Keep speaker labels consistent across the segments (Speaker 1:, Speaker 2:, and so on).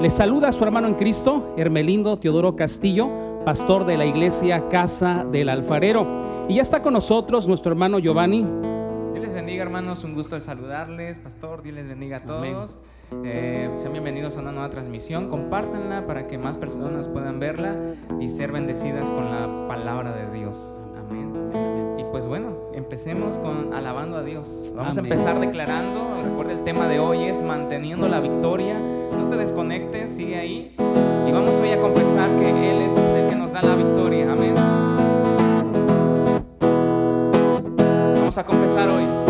Speaker 1: Le saluda a su hermano en Cristo, Hermelindo Teodoro Castillo, pastor de la iglesia Casa del Alfarero. Y ya está con nosotros nuestro hermano Giovanni.
Speaker 2: Dios les bendiga, hermanos. Un gusto el saludarles, pastor. Dios les bendiga a todos. Eh, sean bienvenidos a una nueva transmisión. Compártanla para que más personas puedan verla y ser bendecidas con la palabra de Dios. Amén. Y pues bueno, empecemos con alabando a Dios. Vamos
Speaker 1: Amén.
Speaker 2: a empezar declarando. Recuerda, el tema de hoy es manteniendo la victoria. No te desconectes, sigue ahí. Y vamos hoy a confesar que Él es el que nos da la victoria. Amén. Vamos a confesar hoy.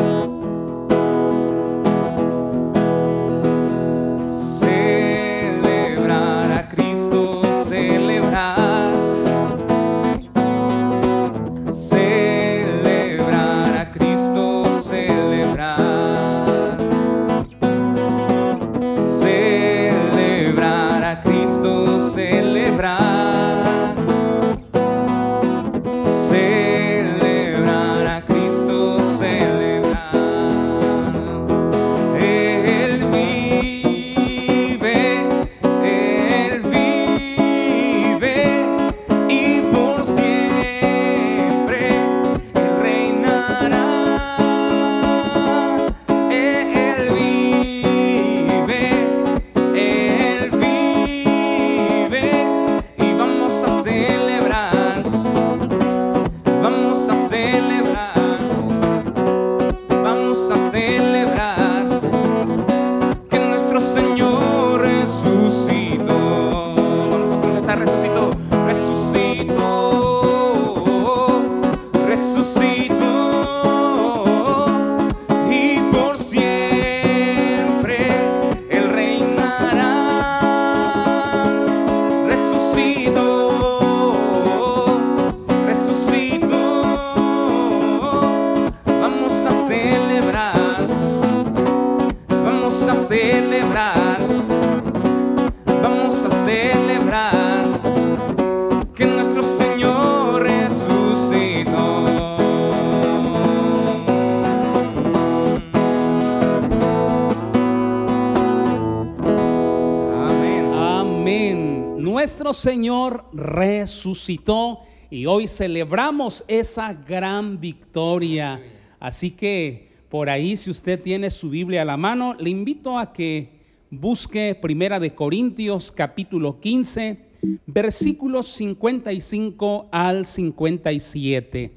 Speaker 2: Nuestro Señor resucitó y
Speaker 1: hoy celebramos esa gran victoria. Así que por ahí, si usted tiene su Biblia a la mano, le invito a que busque Primera de Corintios capítulo 15, versículos 55 al 57.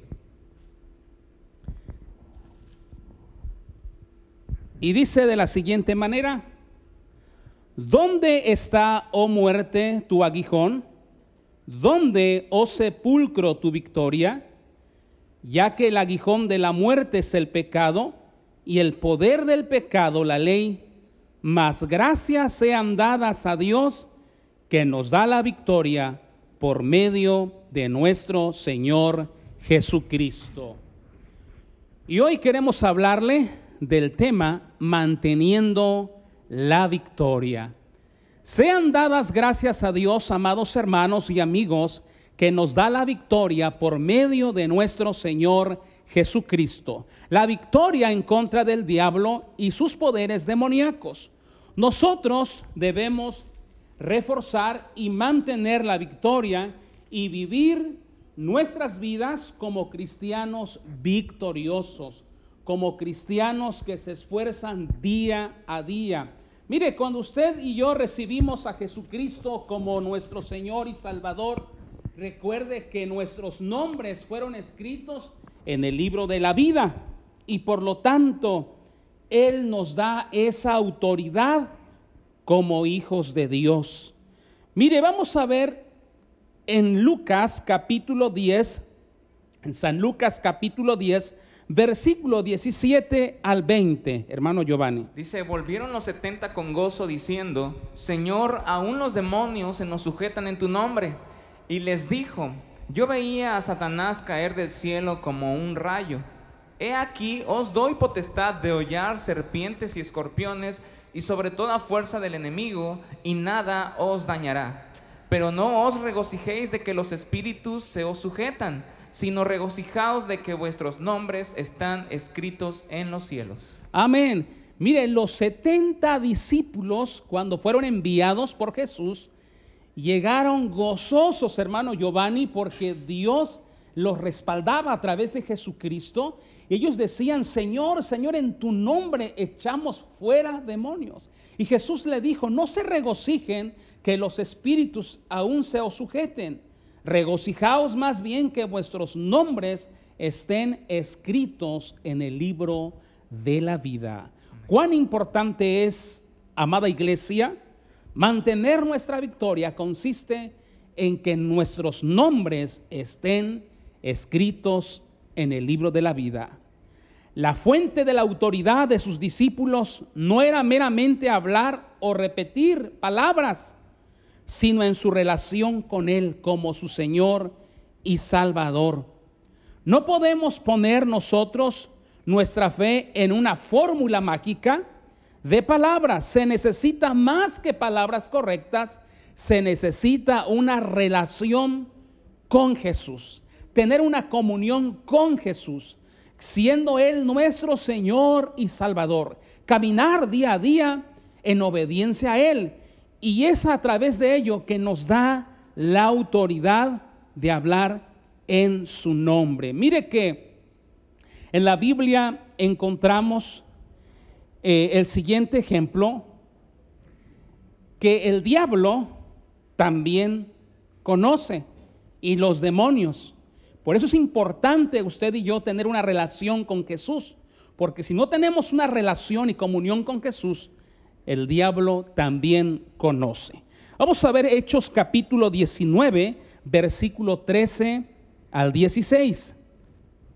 Speaker 1: Y dice de la siguiente manera, ¿Dónde está, oh muerte, tu aguijón? ¿Dónde, oh sepulcro, tu victoria? Ya que el aguijón de la muerte es el pecado y el poder del pecado la ley, mas gracias sean dadas a Dios que nos da la victoria por medio de nuestro Señor Jesucristo. Y hoy queremos hablarle del tema manteniendo la victoria. Sean dadas gracias a Dios, amados hermanos y amigos, que nos da la victoria por medio de nuestro Señor Jesucristo. La victoria en contra del diablo y sus poderes demoníacos. Nosotros debemos reforzar y mantener la victoria y vivir nuestras vidas como cristianos victoriosos, como cristianos que se esfuerzan día a día. Mire, cuando usted y yo recibimos a Jesucristo como nuestro Señor y Salvador, recuerde que nuestros nombres fueron escritos en el libro de la vida y por lo tanto Él nos da esa autoridad como hijos de Dios. Mire, vamos a ver en Lucas capítulo 10, en San Lucas capítulo 10, versículo 17 al 20, hermano Giovanni.
Speaker 2: Dice, volvieron los setenta con gozo diciendo, Señor, aún los demonios se nos sujetan en tu nombre. Y les dijo, yo veía a Satanás caer del cielo como un rayo. He aquí, os doy potestad de hollar serpientes y escorpiones y sobre toda fuerza del enemigo, y nada os dañará. Pero no os regocijéis de que los espíritus se os sujetan, sino regocijaos de que vuestros nombres están escritos en los cielos.
Speaker 1: Amén. Mire, los 70 discípulos, cuando fueron enviados por Jesús, llegaron gozosos, hermano Giovanni, porque Dios los respaldaba a través de Jesucristo. Ellos decían, Señor, Señor, en tu nombre echamos fuera demonios. Y Jesús le dijo, no se regocijen que los espíritus aún se os sujeten. Regocijaos más bien que vuestros nombres estén escritos en el libro de la vida. Cuán importante es, amada iglesia, mantener nuestra victoria consiste en que nuestros nombres estén escritos en el libro de la vida. La fuente de la autoridad de sus discípulos no era meramente hablar o repetir palabras, sino en su relación con Él como su Señor y Salvador. No podemos poner nosotros nuestra fe en una fórmula mágica de palabras. Se necesita más que palabras correctas, se necesita una relación con Jesús, tener una comunión con Jesús, siendo Él nuestro Señor y Salvador, caminar día a día en obediencia a Él. Y es a través de ello que nos da la autoridad de hablar en su nombre. Mire que en la Biblia encontramos eh, el siguiente ejemplo, que el diablo también conoce y los demonios. Por eso es importante usted y yo tener una relación con Jesús, porque si no tenemos una relación y comunión con Jesús, el diablo también conoce. Vamos a ver Hechos capítulo 19, versículo 13 al 16.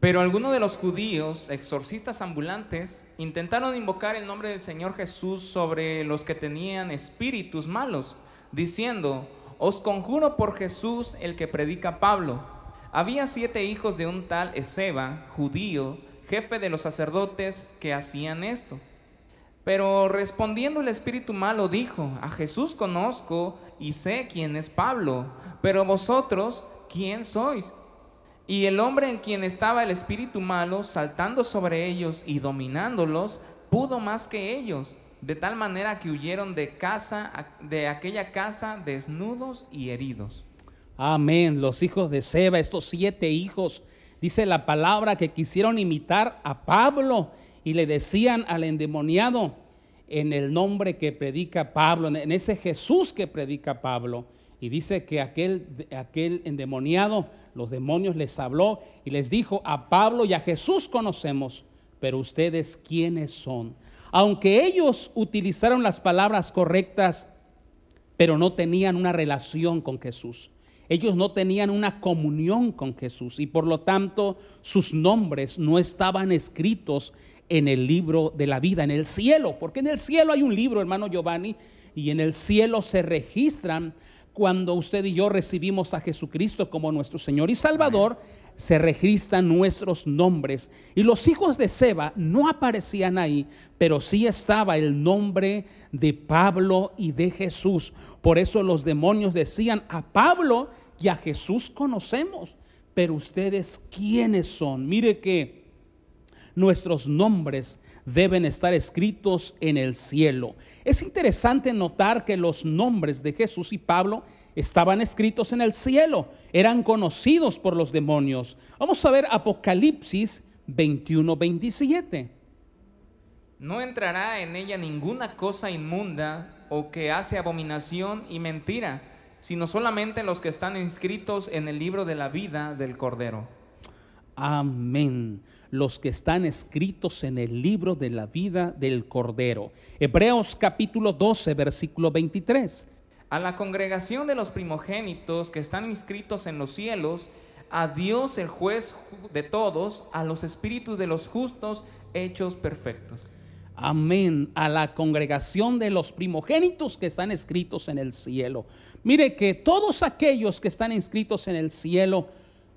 Speaker 2: Pero algunos de los judíos, exorcistas ambulantes, intentaron invocar el nombre del Señor Jesús sobre los que tenían espíritus malos, diciendo, os conjuro por Jesús el que predica Pablo. Había siete hijos de un tal Ezeba, judío, jefe de los sacerdotes, que hacían esto. Pero respondiendo el espíritu malo dijo, a Jesús conozco y sé quién es Pablo, pero vosotros, ¿quién sois? Y el hombre en quien estaba el espíritu malo, saltando sobre ellos y dominándolos, pudo más que ellos, de tal manera que huyeron de casa de aquella casa desnudos y heridos.
Speaker 1: Amén. Los hijos de Seba, estos siete hijos, dice la palabra que quisieron imitar a Pablo y le decían al endemoniado en el nombre que predica Pablo, en ese Jesús que predica Pablo. Y dice que aquel, aquel endemoniado los demonios les habló y les dijo, a Pablo y a Jesús conocemos, pero ustedes quiénes son. Aunque ellos utilizaron las palabras correctas, pero no tenían una relación con Jesús. Ellos no tenían una comunión con Jesús y por lo tanto sus nombres no estaban escritos en el libro de la vida, en el cielo, porque en el cielo hay un libro, hermano Giovanni, y en el cielo se registran cuando usted y yo recibimos a Jesucristo como nuestro Señor y Salvador, se registran nuestros nombres. Y los hijos de Seba no aparecían ahí, pero sí estaba el nombre de Pablo y de Jesús. Por eso los demonios decían, a Pablo y a Jesús conocemos, pero ustedes quiénes son. Mire que nuestros nombres deben estar escritos en el cielo. Es interesante notar que los nombres de Jesús y Pablo estaban escritos en el cielo, eran conocidos por los demonios. Vamos a ver Apocalipsis 21, 27.
Speaker 2: No entrará en ella ninguna cosa inmunda o que hace abominación y mentira, sino solamente los que están inscritos en el libro de la vida del Cordero.
Speaker 1: Amén los que están escritos en el libro de la vida del Cordero. Hebreos capítulo 12, versículo 23.
Speaker 2: A la congregación de los primogénitos que están inscritos en los cielos, a Dios el juez de todos, a los espíritus de los justos hechos perfectos.
Speaker 1: Amén. A la congregación de los primogénitos que están escritos en el cielo. Mire que todos aquellos que están inscritos en el cielo,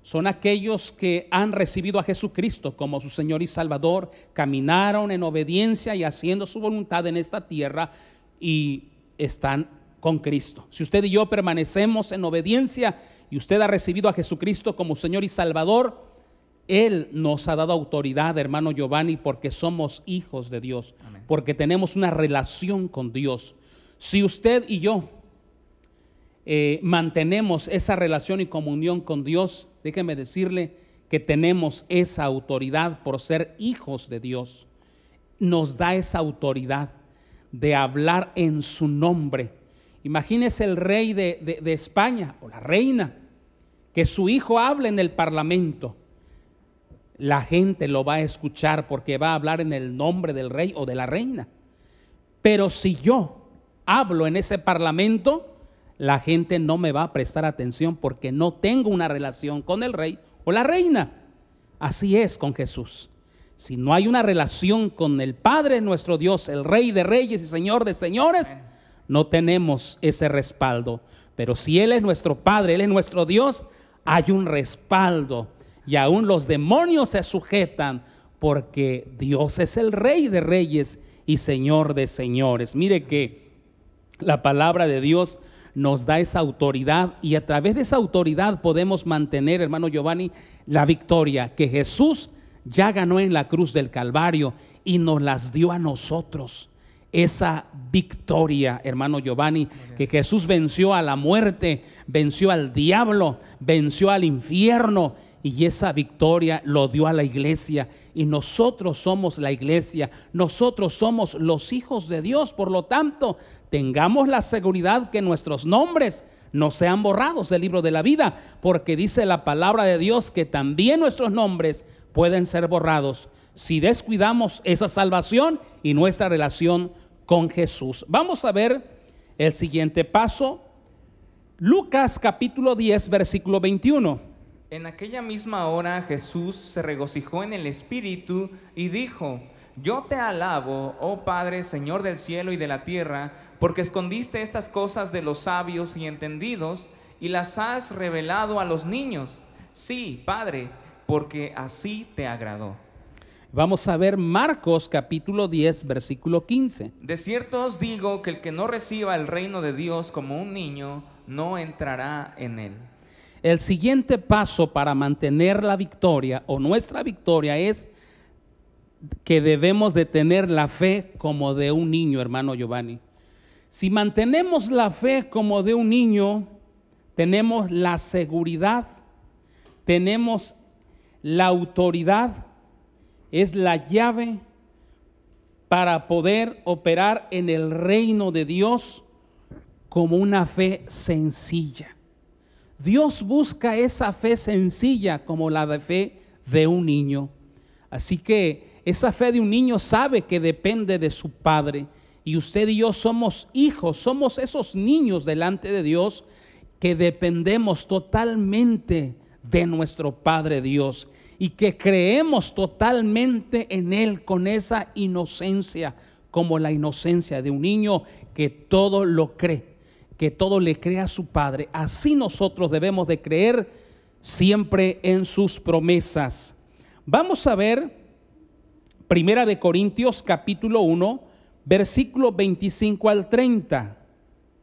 Speaker 1: son aquellos que han recibido a Jesucristo como su Señor y Salvador, caminaron en obediencia y haciendo su voluntad en esta tierra y están con Cristo. Si usted y yo permanecemos en obediencia y usted ha recibido a Jesucristo como Señor y Salvador, Él nos ha dado autoridad, hermano Giovanni, porque somos hijos de Dios,
Speaker 2: Amén.
Speaker 1: porque tenemos una relación con Dios. Si usted y yo eh, mantenemos esa relación y comunión con Dios, déjeme decirle que tenemos esa autoridad por ser hijos de Dios. Nos da esa autoridad de hablar en su nombre. Imagínese el rey de, de- España o la reina, que su hijo hable en el parlamento. La gente lo va a escuchar porque va a hablar en el nombre del rey o de la reina. Pero si yo hablo en ese parlamento, la gente no me va a prestar atención porque no tengo una relación con el rey o la reina. Así es con Jesús. Si no hay una relación con el Padre nuestro Dios, el Rey de Reyes y Señor de Señores, no tenemos ese respaldo. Pero si Él es nuestro Padre, Él es nuestro Dios, hay un respaldo. Y aún los demonios se sujetan porque Dios es el Rey de Reyes y Señor de Señores. Mire que la palabra de Dios nos da esa autoridad y a través de esa autoridad podemos mantener, hermano Giovanni, la victoria que Jesús ya ganó en la cruz del Calvario y nos las dio a nosotros. Esa victoria, hermano Giovanni, que Jesús venció a la muerte, venció al diablo, venció al infierno y esa victoria lo dio a la iglesia. Y nosotros somos la iglesia, nosotros somos los hijos de Dios. Por lo tanto, tengamos la seguridad que nuestros nombres no sean borrados del libro de la vida, porque dice la palabra de Dios que también nuestros nombres pueden ser borrados si descuidamos esa salvación y nuestra relación con Jesús. Vamos a ver el siguiente paso. Lucas capítulo 10, versículo 21.
Speaker 2: En aquella misma hora Jesús se regocijó en el Espíritu y dijo, Yo te alabo, oh Padre, Señor del cielo y de la tierra, porque escondiste estas cosas de los sabios y entendidos y las has revelado a los niños. Sí, Padre, porque así te agradó.
Speaker 1: Vamos a ver Marcos capítulo 10, versículo 15.
Speaker 2: De cierto os digo que el que no reciba el reino de Dios como un niño, no entrará en él.
Speaker 1: El siguiente paso para mantener la victoria o nuestra victoria es que debemos de tener la fe como de un niño, hermano Giovanni. Si mantenemos la fe como de un niño, tenemos la seguridad, tenemos la autoridad, es la llave para poder operar en el reino de Dios como una fe sencilla. Dios busca esa fe sencilla como la de fe de un niño. Así que esa fe de un niño sabe que depende de su padre. Y usted y yo somos hijos, somos esos niños delante de Dios que dependemos totalmente de nuestro Padre Dios y que creemos totalmente en Él con esa inocencia, como la inocencia de un niño que todo lo cree que todo le crea a su Padre. Así nosotros debemos de creer siempre en sus promesas. Vamos a ver Primera de Corintios capítulo 1, versículo 25 al 30.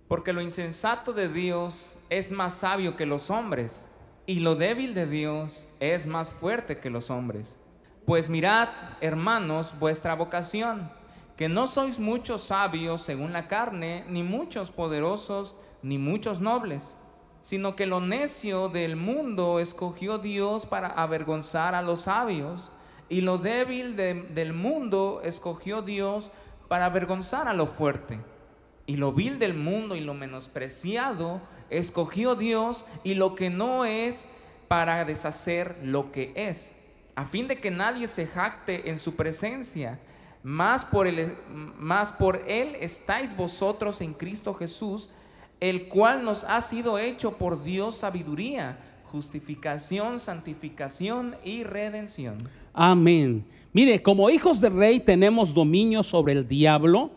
Speaker 2: Porque lo insensato de Dios es más sabio que los hombres, y lo débil de Dios es más fuerte que los hombres. Pues mirad, hermanos, vuestra vocación, que no sois muchos sabios según la carne, ni muchos poderosos, ni muchos nobles, sino que lo necio del mundo escogió Dios para avergonzar a los sabios, y lo débil de- del mundo escogió Dios para avergonzar a lo fuerte. Y lo vil del mundo y lo menospreciado escogió Dios y lo que no es para deshacer lo que es, a fin de que nadie se jacte en su presencia. Más por, más por él estáis vosotros en Cristo Jesús, el cual nos ha sido hecho por Dios sabiduría, justificación, santificación y redención.
Speaker 1: Amén. Mire, como hijos del rey tenemos dominio sobre el diablo,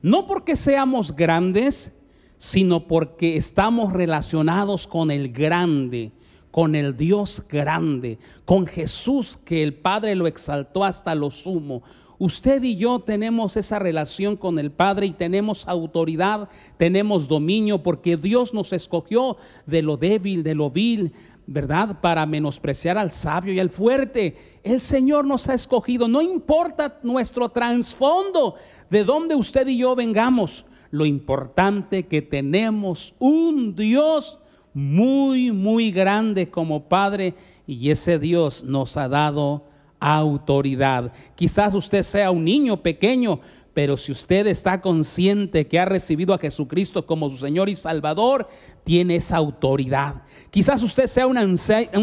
Speaker 1: no porque seamos grandes, sino porque estamos relacionados con el grande, con el Dios grande, con Jesús que el Padre lo exaltó hasta lo sumo. Usted y yo tenemos esa relación con el Padre y tenemos autoridad, tenemos dominio, porque Dios nos escogió de lo débil, de lo vil, ¿verdad? Para menospreciar al sabio y al fuerte. El Señor nos ha escogido, no importa nuestro trasfondo, de dónde usted y yo vengamos, lo importante que tenemos un Dios muy, muy grande como Padre y ese Dios nos ha dado autoridad. Quizás usted sea un niño pequeño, pero si usted está consciente que ha recibido a Jesucristo como su Señor y Salvador, tiene esa autoridad. Quizás usted sea un,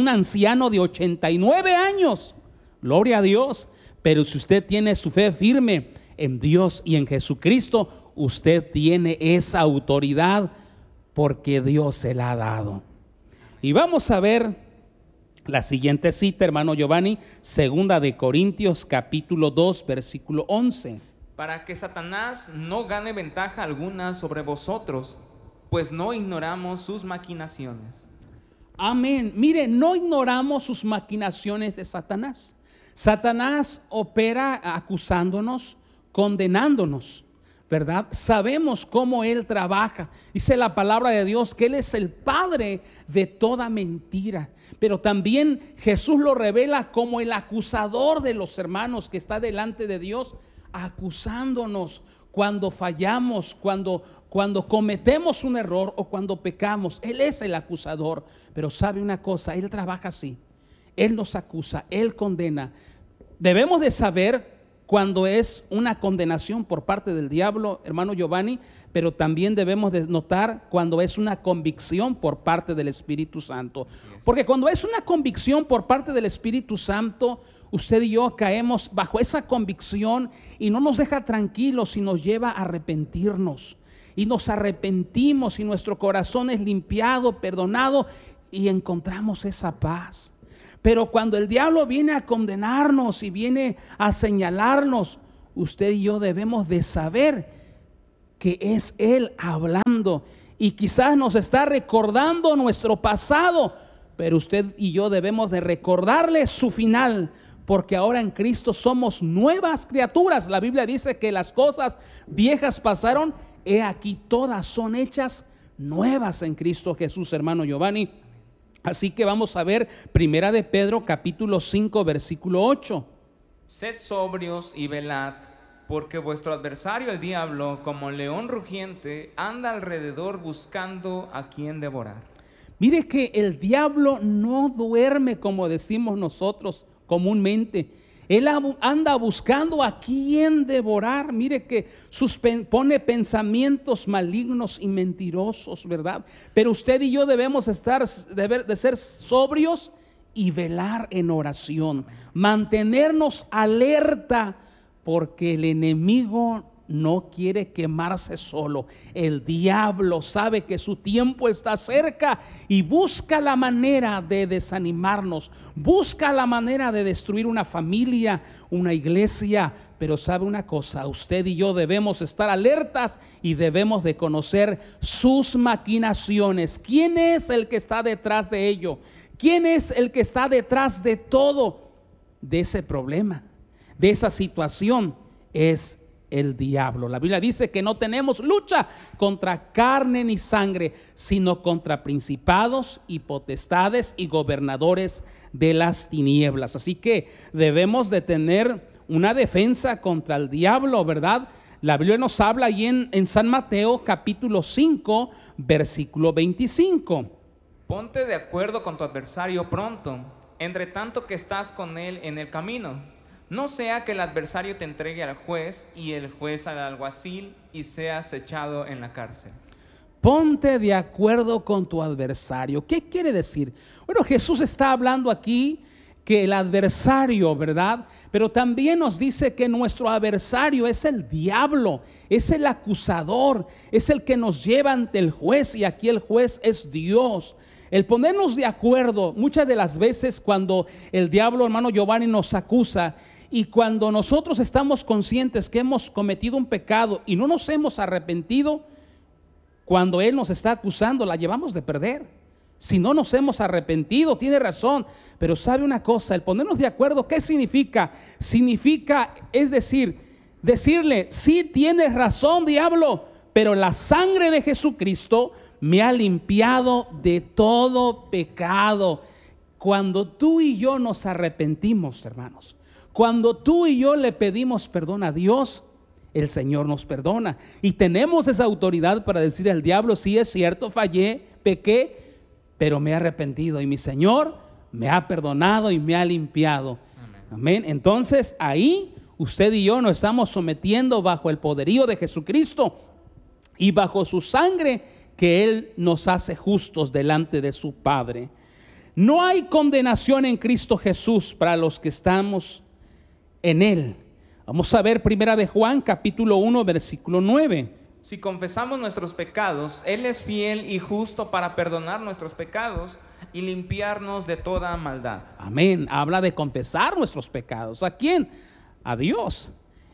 Speaker 1: anciano de 89 años, gloria a Dios, pero si usted tiene su fe firme en Dios y en Jesucristo, usted tiene esa autoridad porque Dios se la ha dado. Y vamos a ver la siguiente cita, hermano Giovanni, segunda de Corintios capítulo 2, versículo 11.
Speaker 2: Para que Satanás no gane ventaja alguna sobre vosotros, pues no ignoramos sus maquinaciones.
Speaker 1: Amén. Mire, no ignoramos sus maquinaciones de Satanás. Satanás opera acusándonos, condenándonos. ¿verdad? Sabemos cómo Él trabaja. Dice la palabra de Dios que Él es el Padre de toda mentira. Pero también Jesús lo revela como el acusador de los hermanos que está delante de Dios, acusándonos cuando fallamos, cuando, cuando cometemos un error o cuando pecamos. Él es el acusador. Pero sabe una cosa, Él trabaja así. Él nos acusa, Él condena. Debemos de saber cuando es una condenación por parte del diablo, hermano Giovanni, pero también debemos de notar cuando es una convicción por parte del Espíritu Santo. Porque cuando es una convicción por parte del Espíritu Santo, usted y yo caemos bajo esa convicción y no nos deja tranquilos y nos lleva a arrepentirnos. Y nos arrepentimos y nuestro corazón es limpiado, perdonado y encontramos esa paz. Pero cuando el diablo viene a condenarnos y viene a señalarnos, usted y yo debemos de saber que es Él hablando. Y quizás nos está recordando nuestro pasado, pero usted y yo debemos de recordarle su final, porque ahora en Cristo somos nuevas criaturas. La Biblia dice que las cosas viejas pasaron, he aquí todas son hechas nuevas en Cristo Jesús, hermano Giovanni. Así que vamos a ver Primera de Pedro capítulo 5 versículo 8.
Speaker 2: Sed sobrios y velad, porque vuestro adversario el diablo, como león rugiente, anda alrededor buscando a quien devorar.
Speaker 1: Mire que el diablo no duerme como decimos nosotros comúnmente él anda buscando a quién devorar. Mire que pone pensamientos malignos y mentirosos, ¿verdad? Pero usted y yo debemos estar, de ser sobrios y velar en oración. Mantenernos alerta porque el enemigo no quiere quemarse solo. El diablo sabe que su tiempo está cerca y busca la manera de desanimarnos, busca la manera de destruir una familia, una iglesia. Pero sabe una cosa, usted y yo debemos estar alertas y debemos de conocer sus maquinaciones. ¿Quién es el que está detrás de ello? ¿Quién es el que está detrás de todo de ese problema, de esa situación? Es el diablo. La Biblia dice que no tenemos lucha contra carne ni sangre, sino contra principados y potestades y gobernadores de las tinieblas. Así que debemos de tener una defensa contra el diablo, ¿verdad? La Biblia nos habla ahí en, en San Mateo capítulo 5, versículo 25.
Speaker 2: Ponte de acuerdo con tu adversario pronto, entre tanto que estás con él en el camino no sea que el adversario te entregue al juez y el juez al alguacil y seas echado en la cárcel.
Speaker 1: Ponte de acuerdo con tu adversario. ¿Qué quiere decir? Bueno, Jesús está hablando aquí que el adversario, ¿verdad? Pero también nos dice que nuestro adversario es el diablo, es el acusador, es el que nos lleva ante el juez y aquí el juez es Dios. El ponernos de acuerdo, muchas de las veces cuando el diablo, hermano Giovanni, nos acusa, y cuando nosotros estamos conscientes que hemos cometido un pecado y no nos hemos arrepentido, cuando Él nos está acusando, la llevamos de perder. Si no nos hemos arrepentido, tiene razón. Pero sabe una cosa, el ponernos de acuerdo, ¿qué significa? Significa, es decir, decirle, sí tienes razón, diablo, pero la sangre de Jesucristo me ha limpiado de todo pecado. Cuando tú y yo nos arrepentimos, hermanos, cuando tú y yo le pedimos perdón a Dios, el Señor nos perdona. Y tenemos esa autoridad para decir al diablo, sí es cierto, fallé, pequé, pero me he arrepentido y mi Señor me ha perdonado y me ha limpiado. Amén. Entonces ahí usted y yo nos estamos sometiendo bajo el poderío de Jesucristo y bajo su sangre que Él nos hace justos delante de su Padre. No hay condenación en Cristo Jesús para los que estamos en Él. Vamos a ver primera de Juan capítulo 1 versículo 9.
Speaker 2: Si confesamos nuestros pecados, Él es fiel y justo para perdonar nuestros pecados y limpiarnos de toda maldad.
Speaker 1: Amén. Habla de confesar nuestros pecados. ¿A quién? A Dios.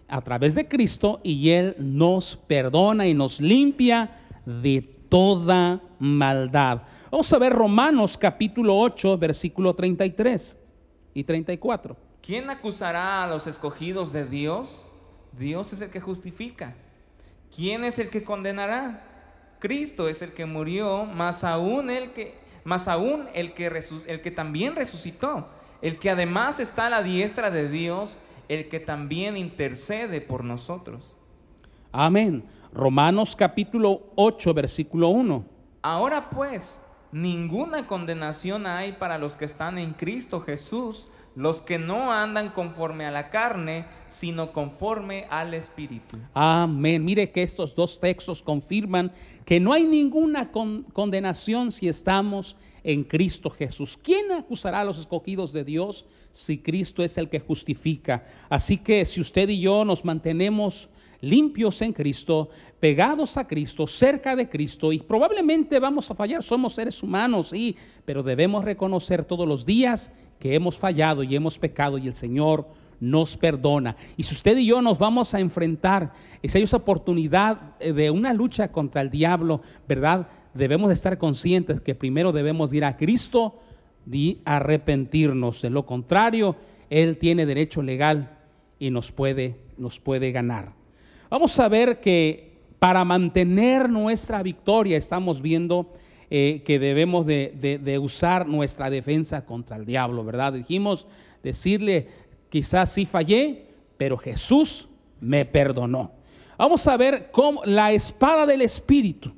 Speaker 1: A través de Cristo y Él nos perdona y nos limpia de toda maldad. Vamos a ver Romanos capítulo 8, versículo 33 y 34.
Speaker 2: ¿Quién acusará a los escogidos de Dios? Dios es el que justifica. ¿Quién es el que condenará? Cristo es el que murió, más aún el que más aún el que, el que también resucitó, el que además está a la diestra de Dios, el que también intercede por nosotros.
Speaker 1: Amén. Romanos capítulo 8, versículo 1.
Speaker 2: Ahora pues, ninguna condenación hay para los que están en Cristo Jesús, los que no andan conforme a la carne, sino conforme al Espíritu.
Speaker 1: Amén. Mire que estos dos textos confirman que no hay ninguna condenación si estamos en Cristo Jesús. ¿Quién acusará a los escogidos de Dios si Cristo es el que justifica? Así que si usted y yo nos mantenemos limpios en Cristo, pegados a Cristo, cerca de Cristo, y probablemente vamos a fallar, somos seres humanos, sí, pero debemos reconocer todos los días que hemos fallado y hemos pecado y el Señor nos perdona. Y si usted y yo nos vamos a enfrentar, esa oportunidad de una lucha contra el diablo, ¿verdad? Debemos de estar conscientes que primero debemos ir a Cristo y arrepentirnos. De lo contrario, Él tiene derecho legal y nos puede, nos puede ganar. Vamos a ver que para mantener nuestra victoria estamos viendo eh, que debemos de, usar nuestra defensa contra el diablo, ¿verdad? Dijimos decirle, quizás sí fallé, pero Jesús me perdonó. Vamos a ver cómo la espada del Espíritu.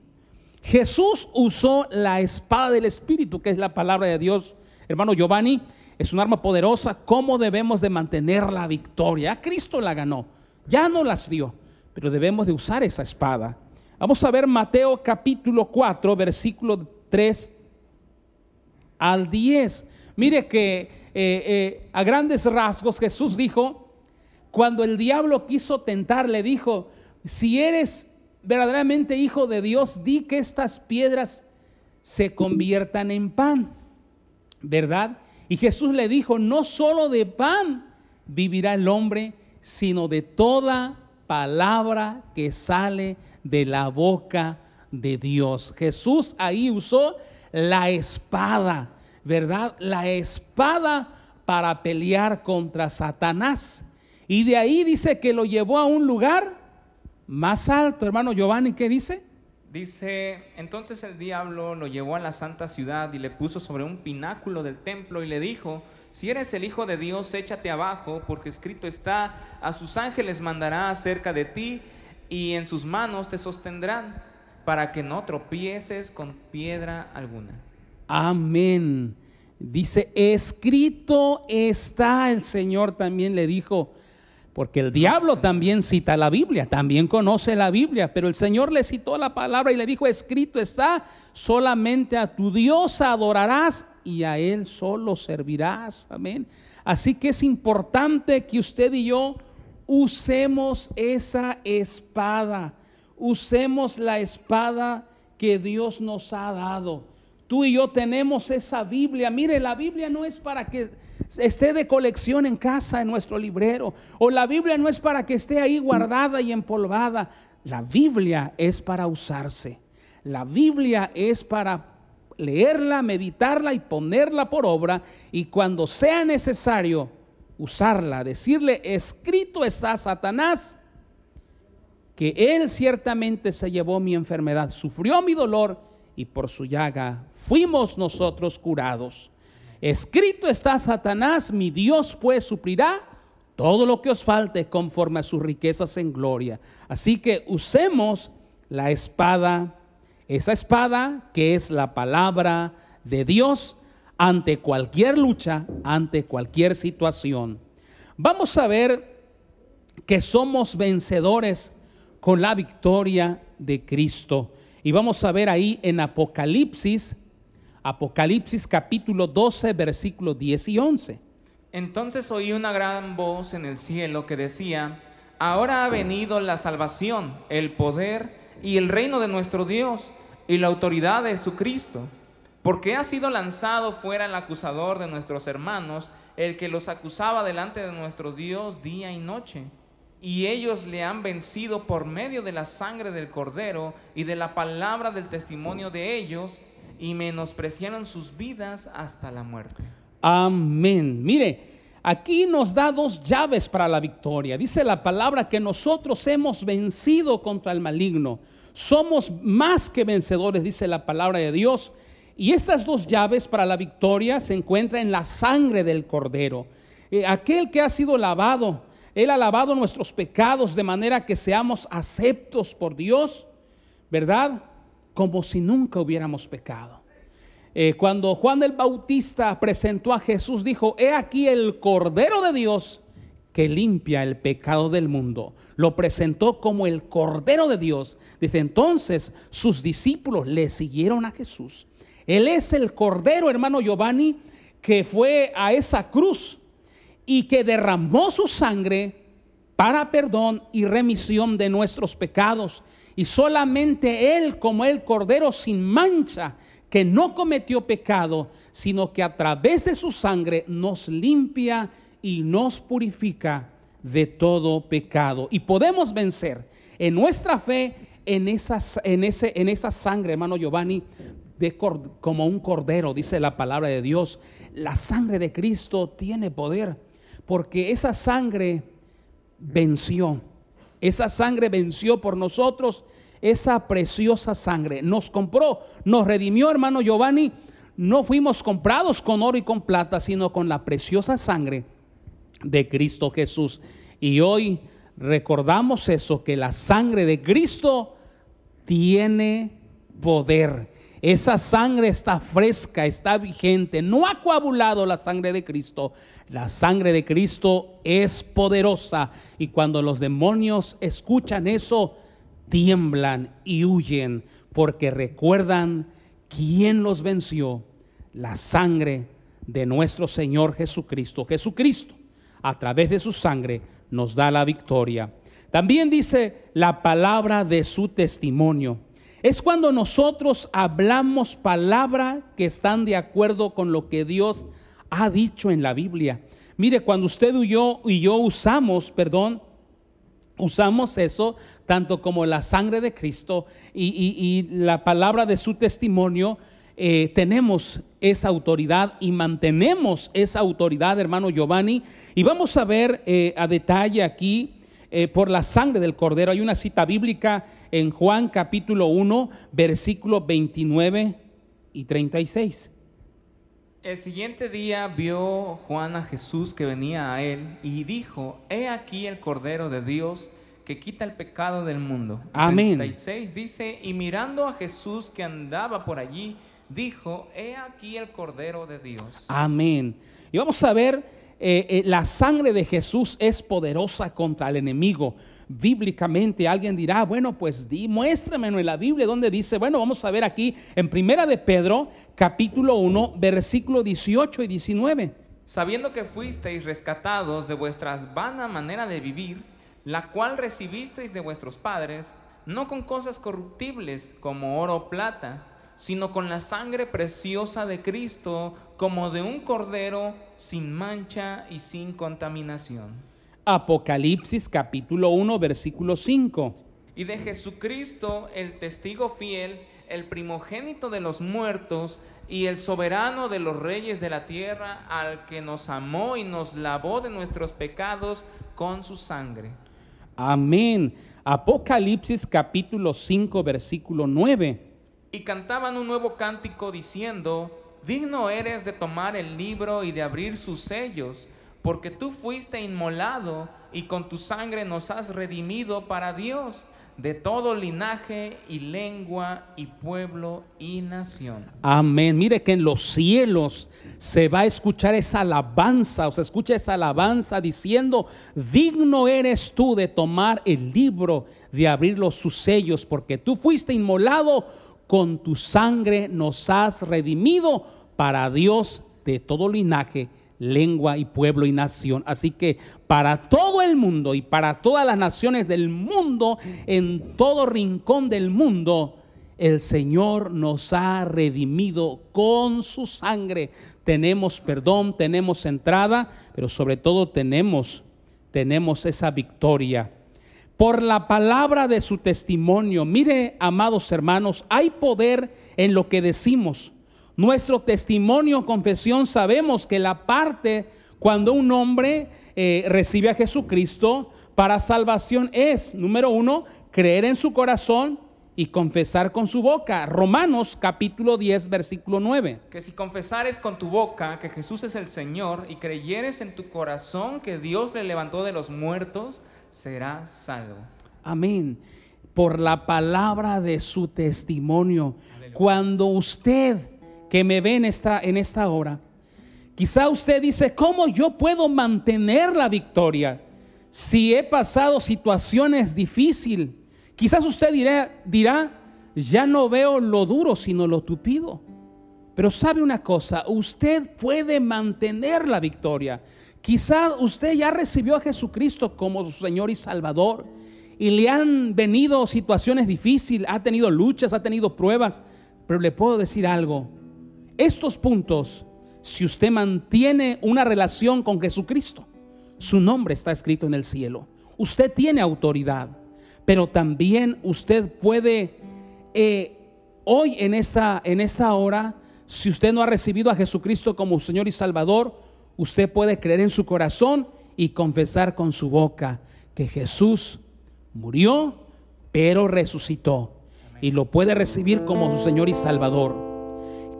Speaker 1: Jesús usó la espada del Espíritu, que es la palabra de Dios. Hermano Giovanni, es un arma poderosa. ¿Cómo debemos de mantener la victoria? Cristo la ganó, ya no las dio, pero debemos de usar esa espada. Vamos a ver Mateo capítulo 4, versículo 3 al 10. Mire que eh, eh, a grandes rasgos Jesús dijo, cuando el diablo quiso tentar, le dijo, si eres verdaderamente hijo de Dios, di que estas piedras se conviertan en pan, ¿verdad? Y Jesús le dijo, no solo de pan vivirá el hombre, sino de toda palabra que sale de la boca de Dios. Jesús ahí usó la espada, ¿verdad? La espada para pelear contra Satanás. Y de ahí dice que lo llevó a un lugar más alto, hermano Giovanni, ¿qué dice?
Speaker 2: Dice, entonces el diablo lo llevó a la santa ciudad y le puso sobre un pináculo del templo y le dijo, si eres el Hijo de Dios, échate abajo, porque escrito está, a sus ángeles mandará acerca de ti y en sus manos te sostendrán para que no tropieces con piedra alguna.
Speaker 1: Amén. Dice, escrito está, el Señor también le dijo, porque el diablo también cita la Biblia, también conoce la Biblia, pero el Señor le citó la palabra y le dijo, escrito está, solamente a tu Dios adorarás y a Él solo servirás. Amén. Así que es importante que usted y yo usemos esa espada, usemos la espada que Dios nos ha dado. Tú y yo tenemos esa Biblia. Mire, la Biblia no es para que esté de colección en casa, en nuestro librero. O la Biblia no es para que esté ahí guardada y empolvada. La Biblia es para usarse. La Biblia es para leerla, meditarla y ponerla por obra y cuando sea necesario usarla, decirle, escrito está Satanás, que él ciertamente se llevó mi enfermedad, sufrió mi dolor y por su llaga fuimos nosotros curados. Escrito está Satanás, mi Dios pues suplirá todo lo que os falte conforme a sus riquezas en gloria. Así que usemos la espada, esa espada que es la palabra de Dios ante cualquier lucha, ante cualquier situación. Vamos a ver que somos vencedores con la victoria de Cristo. Y vamos a ver ahí en Apocalipsis, Apocalipsis capítulo 12, versículos 10 y 11.
Speaker 2: Entonces oí una gran voz en el cielo que decía, ahora ha venido la salvación, el poder y el reino de nuestro Dios y la autoridad de su Cristo, porque ha sido lanzado fuera el acusador de nuestros hermanos, el que los acusaba delante de nuestro Dios día y noche. Y ellos le han vencido por medio de la sangre del cordero y de la palabra del testimonio de ellos, y menospreciaron sus vidas hasta la muerte.
Speaker 1: Amén. Mire, aquí nos da dos llaves para la victoria. Dice la palabra que nosotros hemos vencido contra el maligno. Somos más que vencedores, dice la palabra de Dios. Y estas dos llaves para la victoria se encuentran en la sangre del cordero. Eh, aquel que ha sido lavado, Él ha lavado nuestros pecados de manera que seamos aceptos por Dios, ¿verdad? Como si nunca hubiéramos pecado. Eh, cuando Juan el Bautista presentó a Jesús, dijo, he aquí el Cordero de Dios que limpia el pecado del mundo. Lo presentó como el Cordero de Dios. Dice, entonces sus discípulos le siguieron a Jesús. Él es el Cordero, hermano Giovanni, que fue a esa cruz y que derramó su sangre para perdón y remisión de nuestros pecados. Y solamente Él, como el Cordero sin mancha, que no cometió pecado, sino que a través de su sangre nos limpia y nos purifica de todo pecado. Y podemos vencer en nuestra fe en, esas, en, ese, en esa sangre, hermano Giovanni, como un cordero, dice la palabra de Dios. La sangre de Cristo tiene poder, porque esa sangre venció. Esa sangre venció por nosotros esa preciosa sangre. Nos compró, nos redimió, hermano Giovanni. No fuimos comprados con oro y con plata, sino con la preciosa sangre de Cristo Jesús. Y hoy recordamos eso, que la sangre de Cristo tiene poder. Esa sangre está fresca, está vigente, no ha coagulado la sangre de Cristo. La sangre de Cristo es poderosa y cuando los demonios escuchan eso, tiemblan y huyen porque recuerdan quién los venció, la sangre de nuestro Señor Jesucristo. Jesucristo, a través de su sangre, nos da la victoria. También dice la palabra de su testimonio. Es cuando nosotros hablamos palabra que están de acuerdo con lo que Dios ha dicho en la Biblia. Mire, cuando usted y yo, y yo usamos, perdón, usamos eso, tanto como la sangre de Cristo y, la palabra de su testimonio, eh, tenemos esa autoridad y mantenemos esa autoridad, hermano Giovanni. Y vamos a ver eh, a detalle aquí eh, por la sangre del cordero. Hay una cita bíblica en Juan capítulo 1, versículos 29 y 36.
Speaker 2: El siguiente día vio Juan a Jesús que venía a él y dijo, he aquí el Cordero de Dios que quita el pecado del mundo.
Speaker 1: Amén.
Speaker 2: 36 dice, y mirando a Jesús que andaba por allí, dijo, he aquí el Cordero de Dios.
Speaker 1: Amén. Y vamos a ver, eh, eh, la sangre de Jesús es poderosa contra el enemigo bíblicamente alguien dirá, bueno, pues di, muéstramelo en la Biblia donde dice, bueno, vamos a ver aquí en Primera de Pedro, capítulo 1, versículo 18 y 19.
Speaker 2: Sabiendo que fuisteis rescatados de vuestras vana manera de vivir, la cual recibisteis de vuestros padres, no con cosas corruptibles como oro o plata, sino con la sangre preciosa de Cristo, como de un cordero sin mancha y sin contaminación
Speaker 1: Apocalipsis capítulo 1, versículo 5.
Speaker 2: Y de Jesucristo, el testigo fiel, el primogénito de los muertos y el soberano de los reyes de la tierra, al que nos amó y nos lavó de nuestros pecados con su sangre.
Speaker 1: Amén. Apocalipsis capítulo 5, versículo 9.
Speaker 2: Y cantaban un nuevo cántico diciendo, digno eres de tomar el libro y de abrir sus sellos, porque tú fuiste inmolado y con tu sangre nos has redimido para Dios de todo linaje y lengua y pueblo y nación.
Speaker 1: Amén. Mire que en los cielos se va a escuchar esa alabanza, o se escucha esa alabanza diciendo, digno eres tú de tomar el libro, de abrir los sus sellos, porque tú fuiste inmolado, con tu sangre nos has redimido para Dios de todo linaje lengua y pueblo y nación. Así que para todo el mundo y para todas las naciones del mundo, en todo rincón del mundo, el Señor nos ha redimido con su sangre. Tenemos perdón, tenemos entrada, pero sobre todo tenemos tenemos esa victoria. Por la palabra de su testimonio, mire, amados hermanos, hay poder en lo que decimos. Nuestro testimonio, confesión, sabemos que la parte cuando un hombre eh, recibe a Jesucristo para salvación es, número uno, creer en su corazón y confesar con su boca. Romanos capítulo 10, versículo 9.
Speaker 2: Que si confesares con tu boca que Jesús es el Señor y creyeres en tu corazón que Dios le levantó de los muertos, serás salvo.
Speaker 1: Amén. Por la palabra de su testimonio. Cuando usted que me ve en esta, en esta hora, quizá usted dice, ¿cómo yo puedo mantener la victoria si he pasado situaciones difíciles? Quizás usted dirá, dirá, ya no veo lo duro, sino lo tupido. Pero sabe una cosa, usted puede mantener la victoria. Quizá usted ya recibió a Jesucristo como su Señor y Salvador y le han venido situaciones difíciles, ha tenido luchas, ha tenido pruebas, pero le puedo decir algo, estos puntos, si usted mantiene una relación con Jesucristo, su nombre está escrito en el cielo. Usted tiene autoridad, pero también usted puede, eh, hoy en esta, en esta hora, si usted no ha recibido a Jesucristo como Señor y Salvador, usted puede creer en su corazón y confesar con su boca que Jesús murió, pero resucitó. Y lo puede recibir como su Señor y Salvador.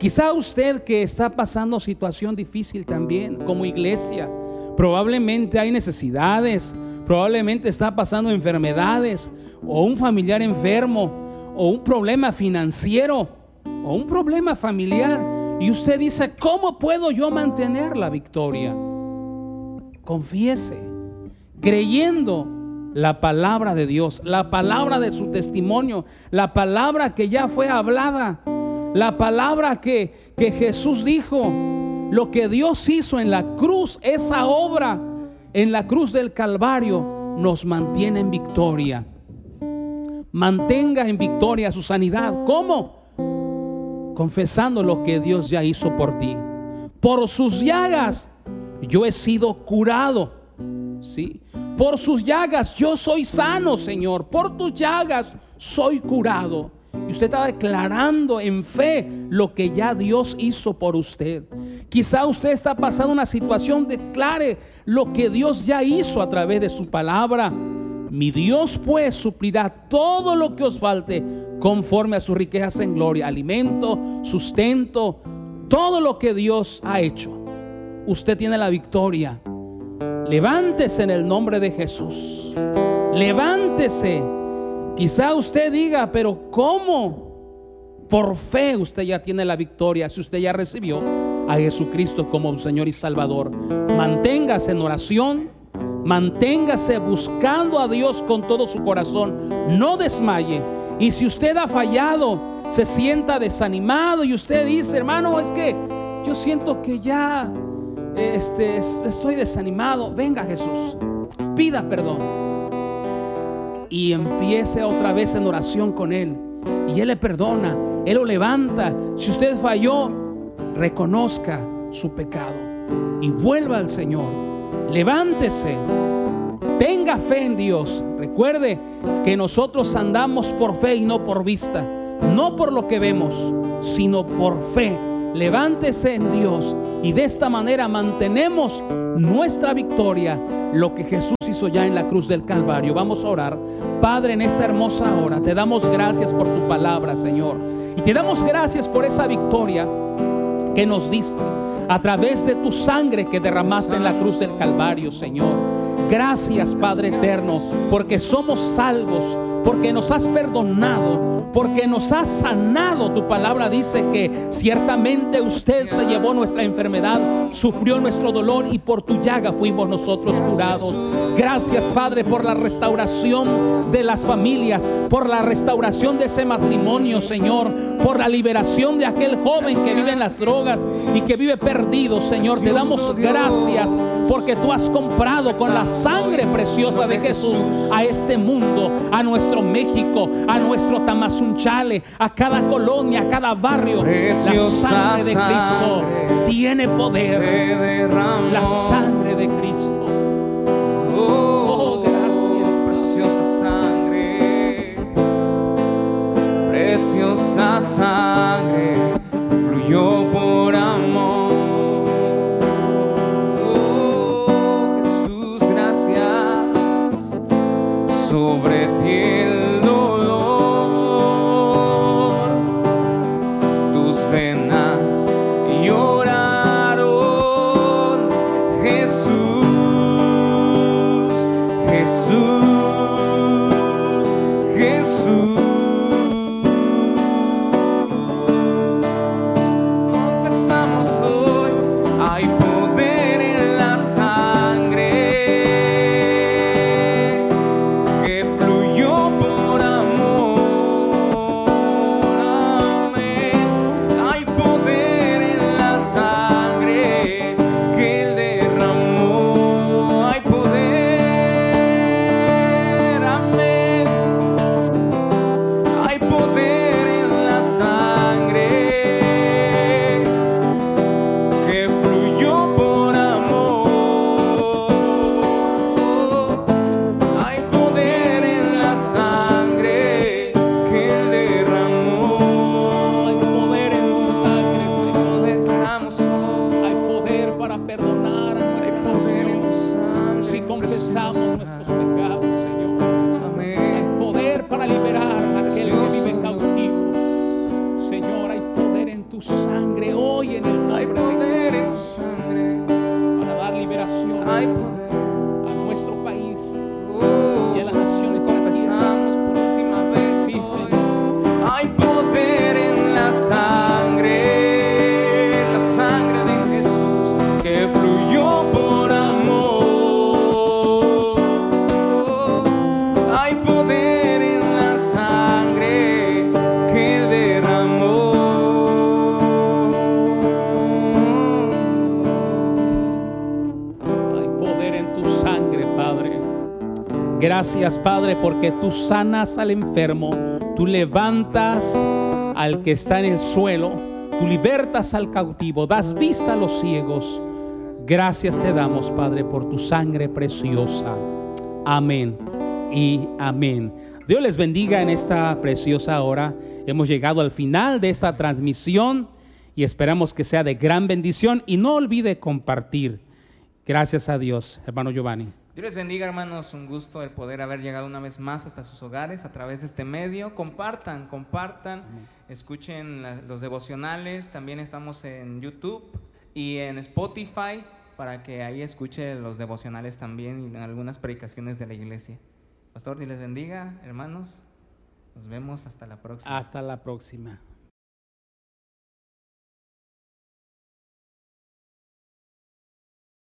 Speaker 1: Quizá usted que está pasando situación difícil también como iglesia, probablemente hay necesidades, probablemente está pasando enfermedades o un familiar enfermo o un problema financiero o un problema familiar y usted dice, ¿cómo puedo yo mantener la victoria? Confiese, creyendo la palabra de Dios, la palabra de su testimonio, la palabra que ya fue hablada la palabra que, que Jesús dijo, lo que Dios hizo en la cruz, esa obra en la cruz del Calvario, nos mantiene en victoria. Mantenga en victoria su sanidad. ¿Cómo? Confesando lo que Dios ya hizo por ti. Por sus llagas yo he sido curado. ¿Sí? Por sus llagas yo soy sano, Señor. Por tus llagas soy curado. Y usted está declarando en fe lo que ya Dios hizo por usted. Quizá usted está pasando una situación, declare lo que Dios ya hizo a través de su palabra. Mi Dios pues suplirá todo lo que os falte conforme a sus riquezas en gloria, alimento, sustento, todo lo que Dios ha hecho. Usted tiene la victoria. Levántese en el nombre de Jesús. Levántese Quizá usted diga, pero ¿cómo? Por fe usted ya tiene la victoria si usted ya recibió a Jesucristo como Señor y Salvador. Manténgase en oración, manténgase buscando a Dios con todo su corazón, no desmaye. Y si usted ha fallado, se sienta desanimado y usted dice, hermano, es que yo siento que ya este, estoy desanimado, venga Jesús, pida perdón y empiece otra vez en oración con Él. Y Él le perdona, Él lo levanta. Si usted falló, reconozca su pecado y vuelva al Señor. Levántese, tenga fe en Dios. Recuerde que nosotros andamos por fe y no por vista. no por lo que vemos, sino por fe. Levántese en Dios y de esta manera mantenemos nuestra victoria, lo que Jesús hizo ya en la cruz del Calvario. Vamos a orar. Padre, en esta hermosa hora te damos gracias por tu palabra, Señor. Y te damos gracias por esa victoria que nos diste a través de tu sangre que derramaste en la cruz del Calvario, Señor. Gracias, Padre eterno, porque somos salvos, porque nos has perdonado, porque nos has sanado. Tu palabra dice que ciertamente usted se llevó nuestra enfermedad, sufrió nuestro dolor y por tu llaga fuimos nosotros curados. Gracias, Padre, por la restauración de las familias, por la restauración de ese matrimonio, Señor, por la liberación de aquel joven que vive en las drogas y que vive perdido, Señor. Te damos gracias porque tú has comprado con la sangre preciosa de Jesús a este mundo, a nuestro México, a nuestro Tamazunchale, a cada colonia, a cada barrio. La sangre de Cristo tiene poder. La sangre de Cristo.
Speaker 2: Oh, gracias, preciosa sangre, preciosa sangre, fluyó por
Speaker 1: Gracias, Padre, porque tú sanas al enfermo, tú levantas al que está en el suelo, tú libertas al cautivo, das vista a los ciegos. Gracias te damos, Padre, por tu sangre preciosa. Amén y amén. Dios les bendiga en esta preciosa hora. Hemos llegado al final de esta transmisión y esperamos que sea de gran bendición y no olvide compartir. Gracias a Dios, hermano Giovanni.
Speaker 2: Dios les bendiga, hermanos. Un gusto el poder haber llegado una vez más hasta sus hogares a través de este medio. Compartan, compartan, escuchen la- los devocionales. También estamos en YouTube y en Spotify para que ahí escuche los devocionales también y algunas predicaciones de la iglesia. Pastor, Dios les bendiga, hermanos. Nos vemos hasta la próxima.
Speaker 1: Hasta la próxima.